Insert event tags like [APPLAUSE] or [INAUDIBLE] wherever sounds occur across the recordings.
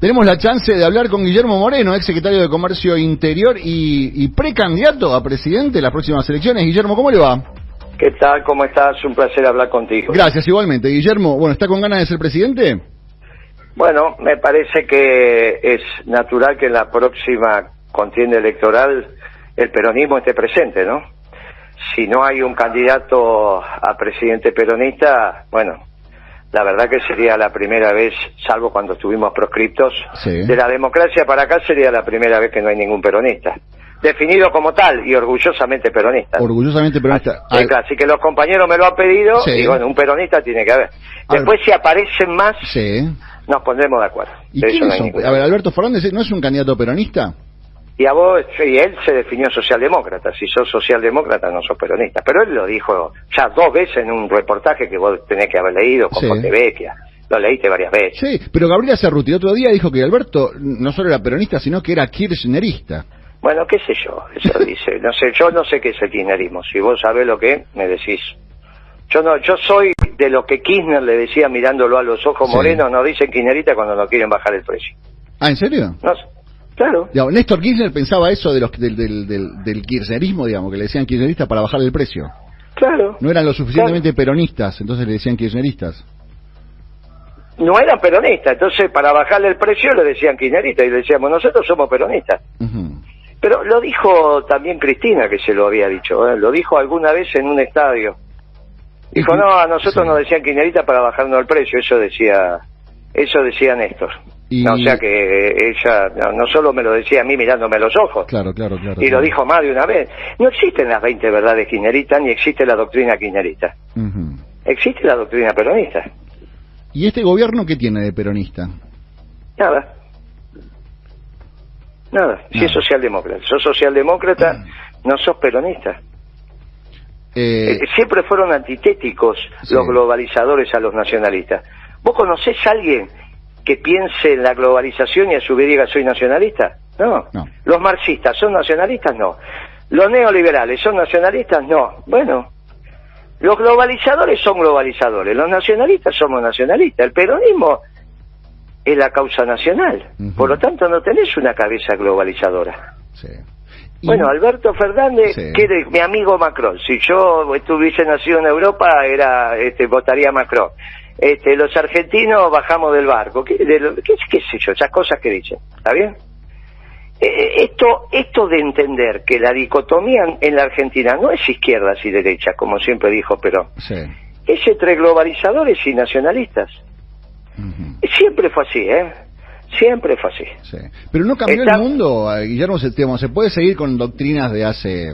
Tenemos la chance de hablar con Guillermo Moreno, ex secretario de Comercio Interior y, y precandidato a presidente de las próximas elecciones. Guillermo, ¿cómo le va? ¿Qué tal? ¿Cómo estás? Un placer hablar contigo. Gracias, igualmente. Guillermo, bueno, ¿está con ganas de ser presidente? Bueno, me parece que es natural que en la próxima contienda electoral el peronismo esté presente, ¿no? Si no hay un candidato a presidente peronista, bueno, la verdad que sería la primera vez, salvo cuando estuvimos proscriptos, Sí. de la democracia para acá sería la primera vez que no hay ningún peronista. Definido como tal y orgullosamente peronista. Orgullosamente peronista. Así, que los compañeros me lo han pedido Sí. y bueno, un peronista tiene que haber. Después si aparecen más, Sí. nos pondremos de acuerdo. ¿Y De quiénes no son? A ver. Alberto Fernández, ¿no es un candidato peronista? Y a vos, y él se definió socialdemócrata. Si sos socialdemócrata, no sos peronista. Pero él lo dijo ya dos veces en un reportaje que vos tenés que haber leído con Sí. Fontevecchia. Lo leíste varias veces. Sí, pero Gabriela Cerruti otro día dijo que Alberto no solo era peronista, sino que era kirchnerista. Bueno, qué sé yo, eso [LAUGHS] dice. No sé, yo no sé qué es el kirchnerismo. Si vos sabés lo que es, me decís. Yo no, yo soy de lo que Kirchner le decía mirándolo a los ojos Sí. morenos, no dicen kirchnerista cuando no quieren bajar el precio. Ah, ¿en serio? No sé. Claro. Digamos, Néstor Kirchner pensaba eso de los, del, del, del, del kirchnerismo, digamos, que le decían kirchneristas para bajar el precio. Claro. No eran lo suficientemente peronistas, entonces le decían kirchneristas. No eran peronistas, entonces para bajarle el precio le decían kirchneristas y le decíamos, nosotros somos peronistas. Pero lo dijo también Cristina, que se lo había dicho, ¿eh? lo dijo alguna vez en un estadio. Dijo, no, a nosotros Sí. nos decían kirchneristas para bajarnos el precio, eso decía, eso decía Néstor. Y- No, o sea que ella no, no solo me lo decía a mí mirándome a los ojos, Claro, claro, claro. y lo dijo más de una vez. No existen las 20 verdades kirchneristas ni existe la doctrina. Ujú. Existe la doctrina peronista. ¿Y este gobierno qué tiene de peronista? Nada. Nada. Si es socialdemócrata. Sos socialdemócrata, no sos peronista. Eh, Eh, siempre fueron antitéticos Sí. los globalizadores a los nacionalistas. ¿Vos conocés a alguien que piense en la globalización y a su vez diga soy nacionalista? No. No. ¿Los marxistas son nacionalistas? No. ¿Los neoliberales son nacionalistas? No. Bueno, los globalizadores son globalizadores, los nacionalistas somos nacionalistas. El peronismo es la causa nacional. Por lo tanto, no tenés una cabeza globalizadora. sí. Y- Bueno, Alberto Fernández, Sí. que es mi amigo Macron. Si yo estuviese nacido en Europa, era, este, votaría Macron. Este, los argentinos bajamos del barco. ¿Qué, de lo- qué, qué sé yo? Esas cosas que dicen. ¿Está bien? Eh, esto, esto de entender que la dicotomía en la Argentina no es izquierdas y derechas, como siempre dijo Perón, Sí. es entre globalizadores y nacionalistas. Siempre fue así, ¿eh? Siempre fue así. Sí. Pero no cambió Está- el mundo, eh, Guillermo, se, digamos, ¿se puede seguir con doctrinas de hace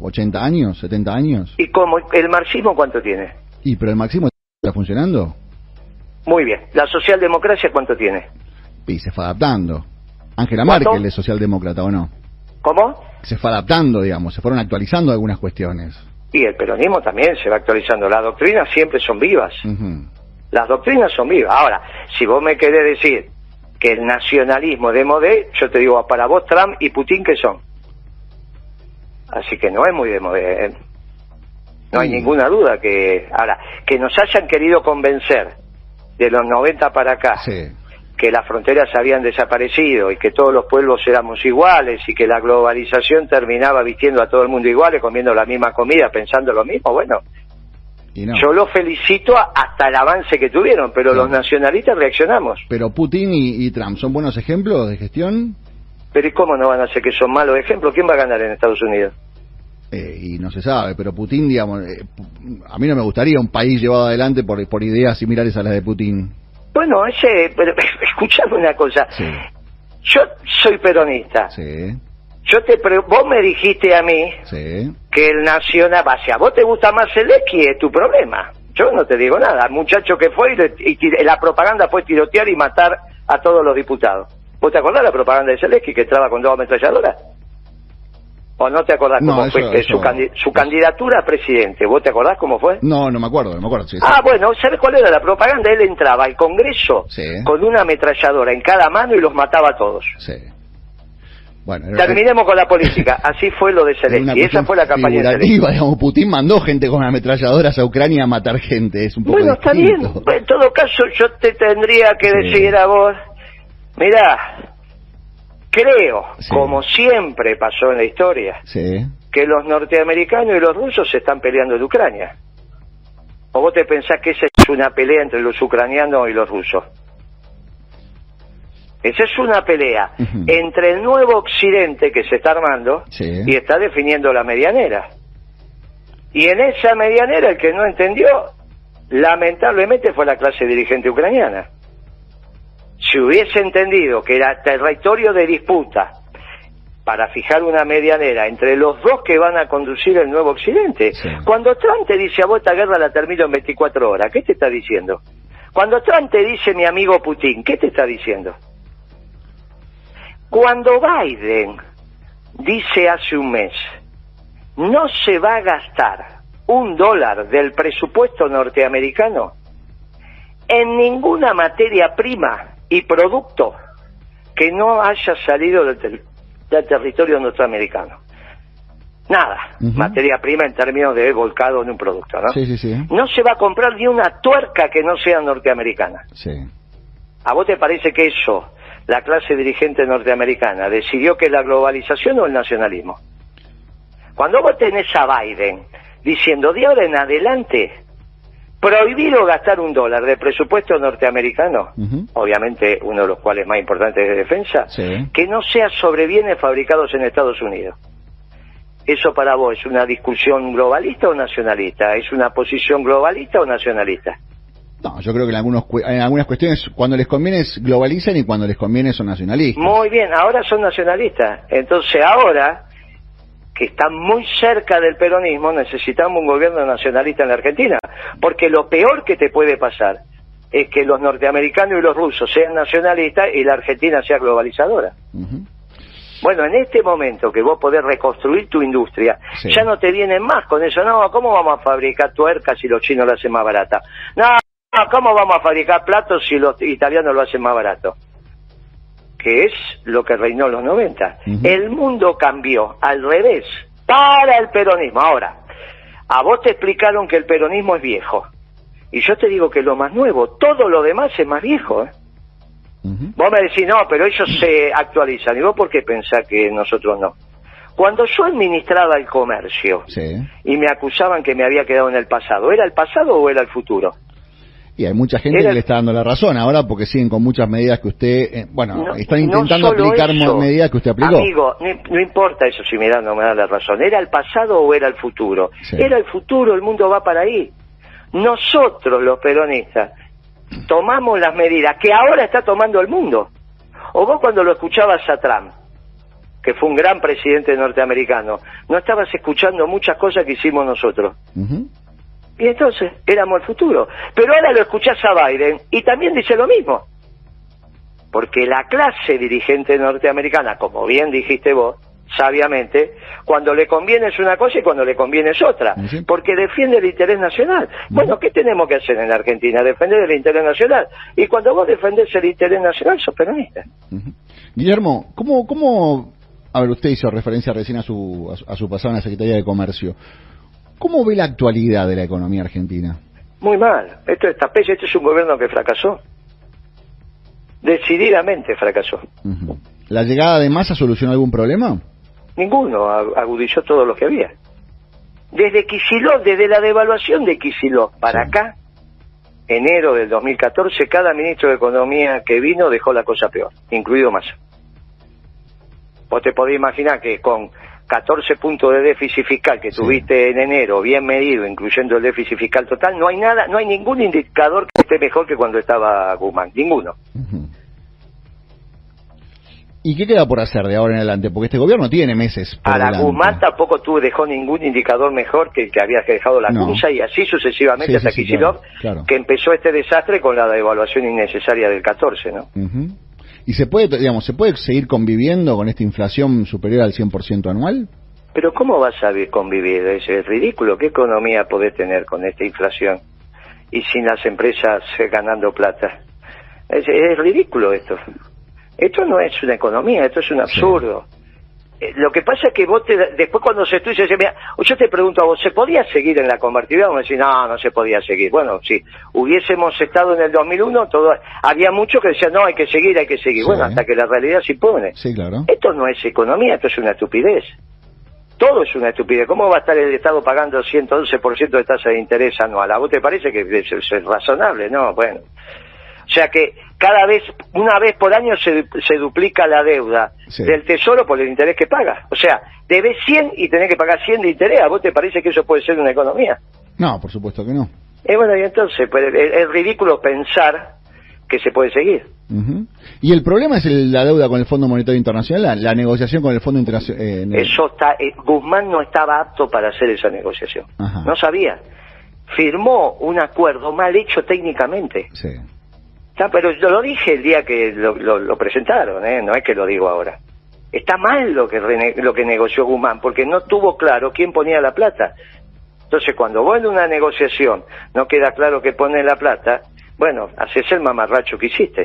80 años, 70 años? ¿Y como el marxismo cuánto tiene? ¿Y pero el máximo está funcionando? Muy bien. ¿La socialdemocracia cuánto tiene? Y se fue adaptando. ¿Cuánto? Merkel es socialdemócrata, ¿o no? ¿Cómo? Se fue adaptando, digamos, se fueron actualizando algunas cuestiones. Y el peronismo también se va actualizando. Las doctrinas siempre son vivas. Las doctrinas son vivas. Ahora, si vos me querés decir que el nacionalismo de modé, yo te digo, para vos Trump y Putin, ¿qué son? Así que no es muy de modé. ¿eh? No hay Sí. ninguna duda que... Ahora, que nos hayan querido convencer de los 90 para acá Sí. que las fronteras habían desaparecido y que todos los pueblos éramos iguales y que la globalización terminaba vistiendo a todo el mundo iguales, comiendo la misma comida, pensando lo mismo, bueno, no. yo los felicito hasta el avance que tuvieron, pero Sí. los nacionalistas reaccionamos. Pero Putin y, y Trump son buenos ejemplos de gestión Pero ¿y cómo no van a ser que son malos ejemplos? ¿Quién va a ganar en Estados Unidos? Eh, y no se sabe, pero Putin, digamos, eh, a mí no me gustaría un país llevado adelante por, por ideas similares a las de Putin. Bueno, ese, pero [LAUGHS] escuchame una cosa, Sí, yo soy peronista, sí, yo te pre- vos me dijiste a mí sí. que el nacional, va, a vos te gusta más el X, es tu problema. Yo no te digo nada. El muchacho que fue y, y la propaganda fue tirotear y matar a todos los diputados. ¿Vos te acordás la propaganda de Zelensky que entraba con dos ametralladoras? ¿O no te acordás No, cómo eso- fue eso- su, candi- su candidatura a presidente? ¿Vos te acordás cómo fue? No, no me acuerdo, no me acuerdo. sí, sí. Ah, bueno, ¿sabes cuál era la propaganda? Él entraba al Congreso Sí. con una ametralladora en cada mano y los mataba a todos. Sí. Bueno, era- Terminemos con la política. [LAUGHS] Así fue lo de Zelensky. Esa fue la campaña de Zelensky. [LAUGHS] digamos, Putin mandó gente con ametralladoras a Ucrania a matar gente, es un poco Bueno, está bien. En todo caso, yo te tendría que decir a vos, Mirá, creo, Sí. como siempre pasó en la historia, Sí. que los norteamericanos y los rusos se están peleando en Ucrania. ¿O vos te pensás que esa es una pelea entre los ucranianos y los rusos? Esa es una pelea entre el nuevo occidente que se está armando Sí. y está definiendo la medianera. Y en esa medianera el que no entendió, lamentablemente fue la clase dirigente ucraniana. Si hubiese entendido que era territorio de disputa para fijar una medianera entre los dos que van a conducir el nuevo occidente. Sí. Cuando Trump te dice a vos esta guerra la termino en 24 horas, ¿qué te está diciendo? Cuando Trump te dice mi amigo Putin, ¿qué te está diciendo? Cuando Biden dice hace un mes, no se va a gastar un dólar del presupuesto norteamericano en ninguna materia prima y producto que no haya salido del, ter- del territorio norteamericano. Nada, materia prima en términos de volcado en un producto, ¿no? Sí, sí, sí. No se va a comprar ni una tuerca que no sea norteamericana. Sí. ¿A vos te parece que eso, la clase dirigente norteamericana, decidió que la globalización o el nacionalismo? Cuando vos tenés a Biden diciendo de ahora en adelante, prohibido gastar un dólar de presupuesto norteamericano, obviamente uno de los cuales más importantes de defensa, Sí. que no sea sobre bienes fabricados en Estados Unidos. ¿Eso para vos es una discusión globalista o nacionalista? ¿Es una posición globalista o nacionalista? No, yo creo que en, algunos, en algunas cuestiones, cuando les conviene, globalizan y cuando les conviene son nacionalistas. Muy bien, ahora son nacionalistas. Entonces ahora, que están muy cerca del peronismo, necesitamos un gobierno nacionalista en la Argentina. Porque lo peor que te puede pasar es que los norteamericanos y los rusos sean nacionalistas y la Argentina sea globalizadora. Bueno, en este momento que vos podés reconstruir tu industria, Sí. ya no te vienen más con eso. No, ¿cómo vamos a fabricar tuercas si los chinos lo hacen más barata? No, no, ¿cómo vamos a fabricar platos si los italianos lo hacen más barato? Que es lo que reinó en los 90. Ujú. El mundo cambió al revés para el peronismo. Ahora, a vos te explicaron que el peronismo es viejo. Y yo te digo que lo más nuevo, todo lo demás es más viejo. ¿eh? Vos me decís, no, pero ellos se actualizan. ¿Y vos por qué pensás que nosotros no? Cuando yo administraba el comercio Sí. y me acusaban que me había quedado en el pasado, ¿era el pasado o era el futuro? Y hay mucha gente Era- que le está dando la razón ahora porque siguen con muchas medidas que usted, eh, bueno, No- están intentando aplicar eso. medidas que usted aplicó. Amigo, no, no importa eso si me da o me da la razón. ¿Era el pasado o era el futuro? Sí. Era el futuro, el mundo va para ahí. Nosotros, los peronistas, tomamos las medidas que ahora está tomando el mundo. O vos cuando lo escuchabas a Trump, que fue un gran presidente norteamericano, no estabas escuchando muchas cosas que hicimos nosotros. Y entonces éramos el futuro. Pero ahora lo escuchás a Biden y también dice lo mismo. Porque la clase dirigente norteamericana, como bien dijiste vos, sabiamente, cuando le conviene es una cosa y cuando le conviene es otra. Sí. Porque defiende el interés nacional. Bueno, ¿qué tenemos que hacer en la Argentina? Defender el interés nacional. Y cuando vos defendés el interés nacional, sos peronista. Guillermo, ¿cómo, ¿cómo, a ver, usted hizo referencia recién a su, a su, a su pasado en la Secretaría de Comercio. ¿Cómo ve la actualidad de la economía argentina? Muy mal. Esto es tapete, este es un gobierno que fracasó. Decididamente fracasó. ¿La llegada de masa solucionó algún problema? Ninguno ag- agudizó todo lo que había. Desde Kicillof, desde la devaluación de Kicillof para Sí. acá, enero del 2014, cada ministro de Economía que vino dejó la cosa peor, incluido Massa. Vos te podés imaginar que con 14 puntos de déficit fiscal que Sí. tuviste en enero, bien medido, incluyendo el déficit fiscal total, no hay nada, no hay ningún indicador que esté mejor que cuando estaba Guzmán, ninguno. ¿Y qué queda por hacer de ahora en adelante? Porque este gobierno tiene meses por A la delante. Guzmán tampoco tuvo, dejó ningún indicador mejor que el que había dejado la No. Cunza y así sucesivamente Sí, hasta sí, sí, Kicillof, claro, claro. que empezó este desastre con la devaluación innecesaria del 14, ¿no? Ujú. ¿Y se puede, digamos, se puede seguir conviviendo con esta inflación superior al 100% anual? Pero ¿cómo vas a vi- convivir? Es, ridículo. ¿Qué economía podés tener con esta inflación y sin las empresas eh, ganando plata? Es, es ridículo esto. Esto no es una economía, esto es un absurdo. Lo que pasa es que vos te, después cuando se estudia, mira, yo te pregunto a vos, ¿se podía seguir en la convertibilidad? Vamos a decir, no, no se podía seguir. Bueno, si hubiésemos estado en el 2001, todo, había muchos que decían, no, hay que seguir, hay que seguir. Bueno, hasta que la realidad se impone. Sí, claro. Esto no es economía, esto es una estupidez. Todo es una estupidez. ¿Cómo va a estar el Estado pagando 111% de tasa de interés anual? ¿A vos te parece que es razonable? No, bueno. O sea que cada vez, una vez por año se, se duplica la deuda del tesoro por el interés que paga. O sea, debes 100 y tenés que pagar 100 de interés. ¿A vos te parece que eso puede ser una economía? No, por supuesto que no. Y bueno, y entonces, pues, es, ridículo pensar que se puede seguir. Y el problema es la deuda con el Fondo Monetario Internacional, la, negociación con el Fondo Internacional. Eh, eso está, eh, Guzmán no estaba apto para hacer esa negociación. No sabía. Firmó un acuerdo mal hecho técnicamente. Sí pero yo lo dije el día que lo, presentaron, ¿eh? no es que lo digo ahora. Está mal lo que, lo que negoció Guzmán, porque no tuvo claro quién ponía la plata. Entonces, cuando vos en una negociación no queda claro que pone la plata, bueno, haces el mamarracho que hiciste.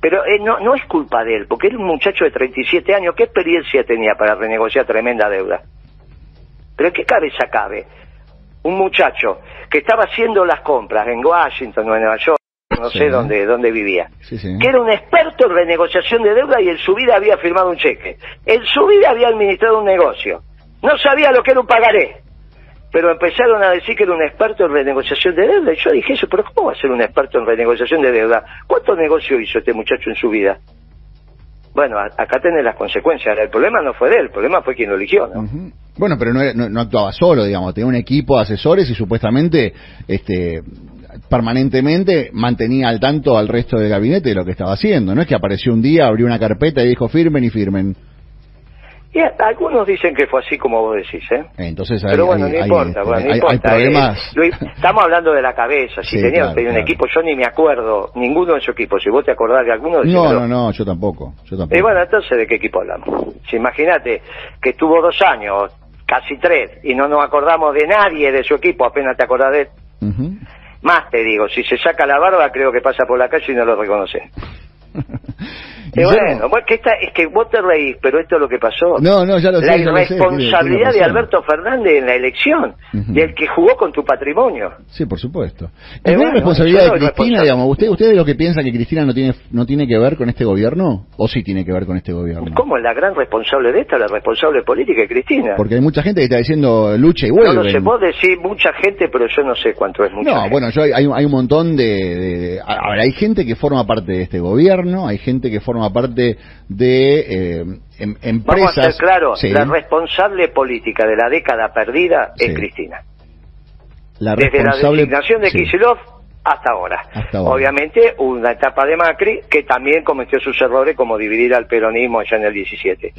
Pero eh, no, no es culpa de él, porque es un muchacho de 37 años, ¿qué experiencia tenía para renegociar tremenda deuda? ¿Pero qué cabeza cabe? Un muchacho que estaba haciendo las compras en Washington o en Nueva York, no sé dónde, dónde vivía, que era un experto en renegociación de deuda y en su vida había firmado un cheque. En su vida había administrado un negocio. No sabía lo que era un pagaré. Pero empezaron a decir que era un experto en renegociación de deuda. Y yo dije eso, pero ¿cómo va a ser un experto en renegociación de deuda? ¿Cuántos negocios hizo este muchacho en su vida? Bueno, acá tenés las consecuencias. El problema no fue de él, el problema fue quien lo eligió, ¿no? Bueno, pero no, no, actuaba solo, digamos, tenía un equipo de asesores y supuestamente este, permanentemente mantenía al tanto al resto del gabinete de lo que estaba haciendo. No es que apareció un día, abrió una carpeta y dijo firmen y firmen. Y algunos dicen que fue así como vos decís, ¿eh? Entonces Pero bueno, no importa, hay, problemas. estamos hablando de la cabeza. Si tenía, un equipo, yo ni me acuerdo, ninguno de esos equipos. Si vos te acordás de alguno, No, no, no, yo tampoco, yo tampoco. Y bueno, entonces, ¿de qué equipo hablamos? Si imagínate que estuvo dos años, casi tres, y no nos acordamos de nadie de su equipo, apenas te acordás de él. Más te digo, si se saca la barba, creo que pasa por la calle y no lo reconoce. [LAUGHS] Y bueno, que es que vos te reís, pero esto es lo que pasó. No, no, ya lo La irresponsabilidad de Alberto Fernández en la elección, del que jugó con tu patrimonio. Sí, por supuesto. ¿Es la responsabilidad de Cristina, digamos? ¿Usted, ¿Usted lo que piensa que Cristina no tiene no tiene que ver con este gobierno? ¿O sí tiene que ver con este gobierno? ¿Cómo es la gran responsable de esta? La responsable política de Cristina. Porque hay mucha gente que está diciendo lucha y vuelve. No, no sé, vos decís mucha gente, pero yo no sé cuánto es mucha No, bueno, yo hay, hay, un montón de... hay gente que forma parte de este gobierno, hay gente que forma parte de eh, em, empresas. Vamos a ser claro, la responsable política de la década perdida es Cristina. La Desde la designación de Kicillof hasta ahora. Obviamente una etapa de Macri que también cometió sus errores como dividir al peronismo ya en el 17.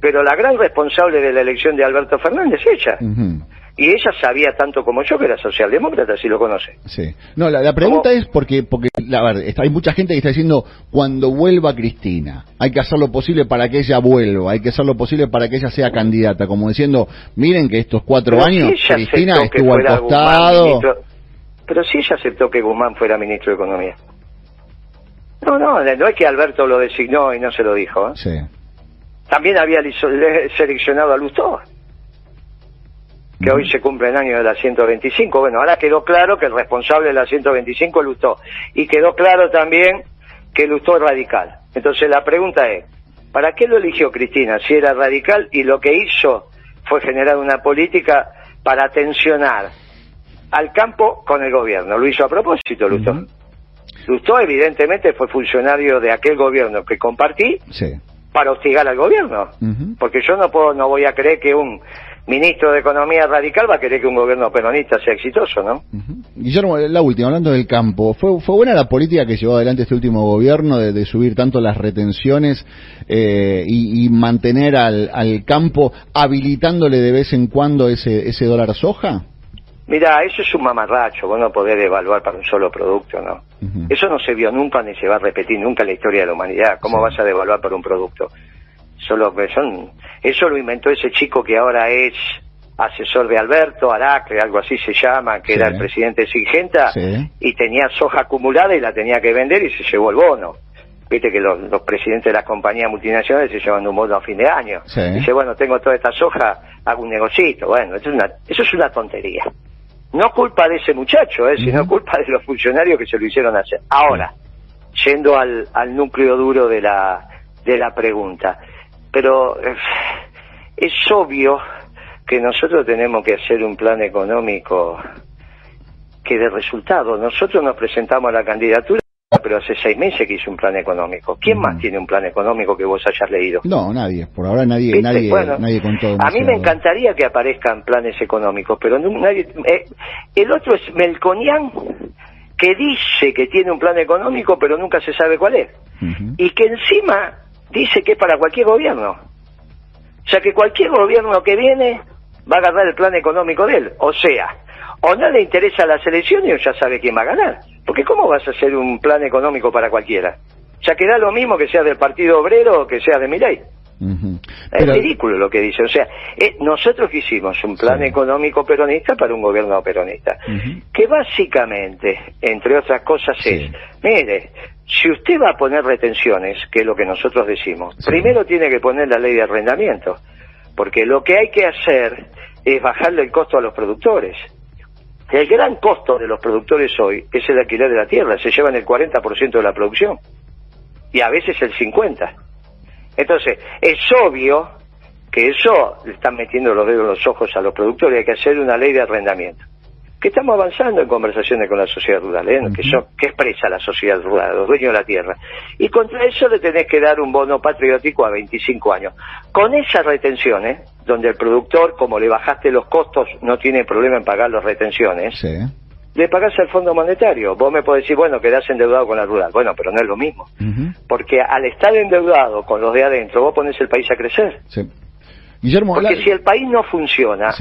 Pero la gran responsable de la elección de Alberto Fernández es ella. Y ella sabía tanto como yo que era socialdemócrata, si lo conoce. Sí. No, la, pregunta es porque, porque la verdad, hay mucha gente que está diciendo, cuando vuelva Cristina, hay que hacer lo posible para que ella vuelva, hay que hacer lo posible para que ella sea candidata, como diciendo, miren que estos cuatro años Cristina estuvo al costado. pero si ella aceptó que Guzmán fuera ministro de Economía. No, no, no es que Alberto lo designó y no se lo dijo. ¿eh? Sí. También había seleccionado a Lustó que hoy se cumple el año de la 125. Bueno, ahora quedó claro que el responsable de la 125 es Lustó. Y quedó claro también que Lustó es radical. Entonces la pregunta es, ¿para qué lo eligió Cristina si era radical y lo que hizo fue generar una política para tensionar al campo con el gobierno? Lo hizo a propósito Lustó. Lustó evidentemente fue funcionario de aquel gobierno que compartí para hostigar al gobierno. Porque yo no puedo, no voy a creer que un ministro de Economía radical va a querer que un gobierno peronista sea exitoso, ¿no? Guillermo, la última, hablando del campo, ¿fue, fue buena la política que llevó adelante este último gobierno de, subir tanto las retenciones eh, y, mantener al, campo habilitándole de vez en cuando ese, ese dólar soja? Mira, eso es un mamarracho, vos no podés evaluar para un solo producto, ¿no? Eso no se vio nunca ni se va a repetir nunca en la historia de la humanidad. ¿Cómo vas a devaluar por un producto? Solo que son, eso lo inventó ese chico que ahora es asesor de Alberto, Aracle, algo así se llama, que era el presidente de Singenta, y tenía soja acumulada y la tenía que vender y se llevó el bono. Viste que los, presidentes de las compañías multinacionales se llevan un bono a fin de año. Dice, bueno, tengo toda esta soja, hago un negocito. Bueno, eso es una, eso es una tontería. No culpa de ese muchacho, ¿eh? sino culpa de los funcionarios que se lo hicieron hacer. Ahora, yendo al, al núcleo duro de la, de la pregunta. Pero eh, es obvio que nosotros tenemos que hacer un plan económico que dé resultado. Nosotros nos presentamos a la candidatura pero hace seis meses que hice un plan económico. ¿Quién más tiene un plan económico que vos hayas leído? No, nadie. Por ahora nadie, nadie, nadie con todo. A mí me encantaría que aparezcan planes económicos, pero nadie. Eh, el otro es Melconian, que dice que tiene un plan económico, pero nunca se sabe cuál es. Y que encima dice que es para cualquier gobierno. O sea que cualquier gobierno que viene va a agarrar el plan económico de él. O sea, o no le interesa la selección y ya sabe quién va a ganar. Porque ¿cómo vas a hacer un plan económico para cualquiera? Ya queda lo mismo que sea del Partido Obrero o que sea de Milei. Es ridículo lo que dice. O sea, eh, nosotros hicimos un plan económico peronista para un gobierno peronista, que básicamente, entre otras cosas, es, mire, si usted va a poner retenciones, que es lo que nosotros decimos, primero tiene que poner la ley de arrendamiento, porque lo que hay que hacer es bajarle el costo a los productores. El gran costo de los productores hoy es el alquiler de la tierra, se llevan el 40% de la producción y a veces el 50%. Entonces, es obvio que eso le están metiendo los dedos en los ojos a los productores, hay que hacer una ley de arrendamiento que estamos avanzando en conversaciones con la sociedad rural, ¿eh? que, que expresa la sociedad rural, los dueños de la tierra. Y contra eso le tenés que dar un bono patriótico a 25 años. Con esas retenciones, donde el productor, como le bajaste los costos, no tiene problema en pagar las retenciones, le pagás al Fondo Monetario. Vos me podés decir, bueno, quedás endeudado con la rural. Bueno, pero no es lo mismo. Porque al estar endeudado con los de adentro, vos pones el país a crecer. Guillermo, Porque si el país no funciona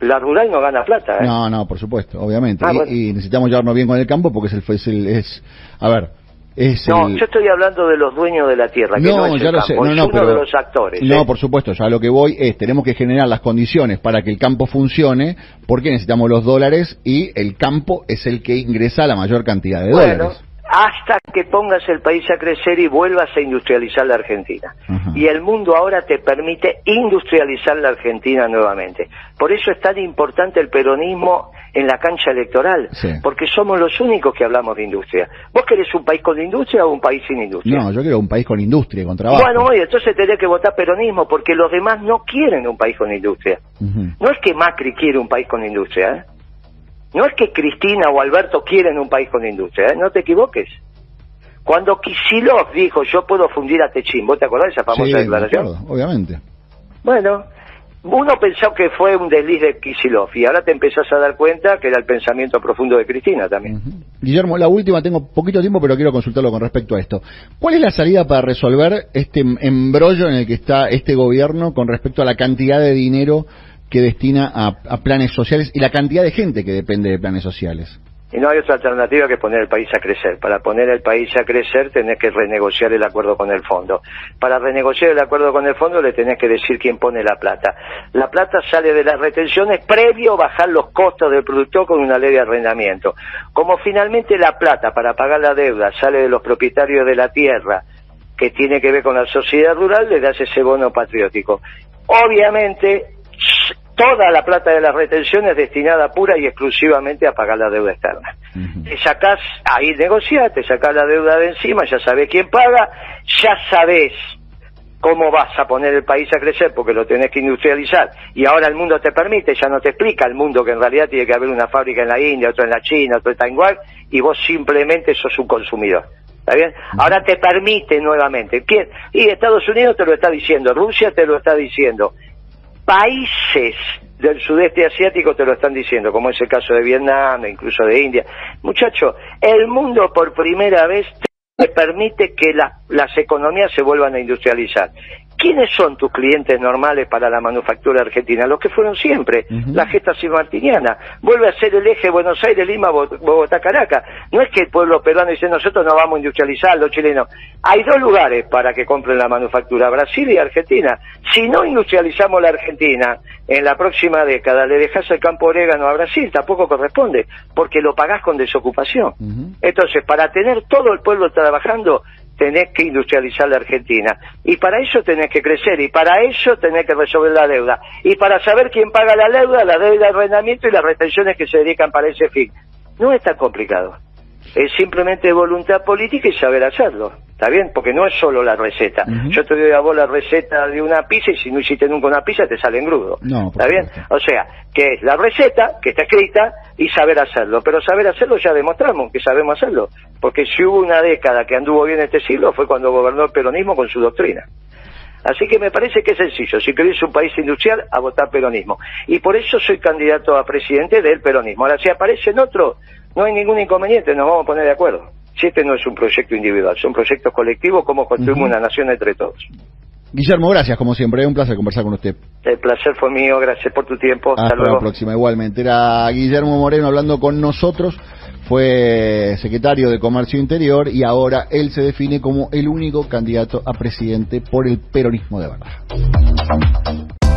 la rural no gana plata. ¿eh? No, no, por supuesto, obviamente. Ah, y, necesitamos llevarnos bien con el campo porque es el, es, el, es a ver, es no, yo estoy hablando de los dueños de la tierra, que no, ya lo sé. No, no, pero, de los actores. No, ¿eh? por supuesto, ya lo que voy es, tenemos que generar las condiciones para que el campo funcione, porque necesitamos los dólares y el campo es el que ingresa la mayor cantidad de dólares hasta que pongas el país a crecer y vuelvas a industrializar la Argentina. Y el mundo ahora te permite industrializar la Argentina nuevamente. Por eso es tan importante el peronismo en la cancha electoral, porque somos los únicos que hablamos de industria. ¿Vos querés un país con industria o un país sin industria? No, yo quiero un país con industria, con trabajo. Bueno, oye, entonces tenés que votar peronismo, porque los demás no quieren un país con industria. No es que Macri quiere un país con industria, ¿eh? No es que Cristina o Alberto quieren un país con industria, ¿eh? no te equivoques. Cuando Kisilov dijo, yo puedo fundir a Techín, ¿vos te acordás de esa famosa declaración? obviamente. Bueno, uno pensó que fue un desliz de Kisilov y ahora te empezás a dar cuenta que era el pensamiento profundo de Cristina también. Guillermo, la última, tengo poquito tiempo, pero quiero consultarlo con respecto a esto. ¿Cuál es la salida para resolver este embrollo en el que está este gobierno con respecto a la cantidad de dinero que destina a, planes sociales y la cantidad de gente que depende de planes sociales. Y no hay otra alternativa que poner el país a crecer. Para poner el país a crecer tenés que renegociar el acuerdo con el fondo. Para renegociar el acuerdo con el fondo le tenés que decir quién pone la plata. La plata sale de las retenciones previo a bajar los costos del productor con una ley de arrendamiento. Como finalmente la plata para pagar la deuda sale de los propietarios de la tierra, que tiene que ver con la sociedad rural, le das ese bono patriótico. Obviamente toda la plata de las retenciones destinada pura y exclusivamente a pagar la deuda externa. Te sacás, ahí negociás, te sacás la deuda de encima, ya sabés quién paga, ya sabés cómo vas a poner el país a crecer porque lo tenés que industrializar y ahora el mundo te permite, ya no te explica el mundo que en realidad tiene que haber una fábrica en la India, otra en la China, otra en Taiwán y vos simplemente sos un consumidor. ¿Está bien? Ahora te permite nuevamente. ¿Quién? Y Estados Unidos te lo está diciendo, Rusia te lo está diciendo, países del sudeste asiático te lo están diciendo, como es el caso de Vietnam, incluso de India. Muchachos, el mundo por primera vez te permite que las economías se vuelvan a industrializar. ¿Quiénes son tus clientes normales para la manufactura argentina? Los que fueron siempre, la gesta martiniana. Vuelve a ser el eje Buenos Aires, Lima, Bogotá, Caracas. No es que el pueblo peruano dice nosotros no vamos a industrializar, los chilenos. Hay dos lugares para que compren la manufactura, Brasil y Argentina. Si no industrializamos la Argentina en la próxima década, le dejas el campo orégano a Brasil, tampoco corresponde, porque lo pagás con desocupación. Entonces, para tener todo el pueblo trabajando, tenés que industrializar la Argentina. Y para eso tenés que crecer, y para eso tenés que resolver la deuda. Y para saber quién paga la deuda, la deuda de arrendamiento y las retenciones que se dedican para ese fin. No es tan complicado. Es simplemente voluntad política y saber hacerlo. ¿Está bien? Porque no es solo la receta. Yo te doy a vos la receta de una pizza y si no hiciste nunca una pizza te sale en grudo. ¿Está bien? O sea, que es la receta que está escrita y saber hacerlo. Pero saber hacerlo ya demostramos que sabemos hacerlo. Porque si hubo una década que anduvo bien este siglo fue cuando gobernó el peronismo con su doctrina. Así que me parece que es sencillo. Si querés un país industrial, a votar peronismo. Y por eso soy candidato a presidente del peronismo. Ahora, si aparece en otro, no hay ningún inconveniente, nos vamos a poner de acuerdo. Si este no es un proyecto individual, son proyectos colectivos, como construimos una nación entre todos. Guillermo, gracias como siempre, un placer conversar con usted. El placer fue mío, gracias por tu tiempo. Hasta, Hasta la próxima, igualmente. Era Guillermo Moreno hablando con nosotros, fue secretario de Comercio Interior y ahora él se define como el único candidato a presidente por el peronismo de verdad.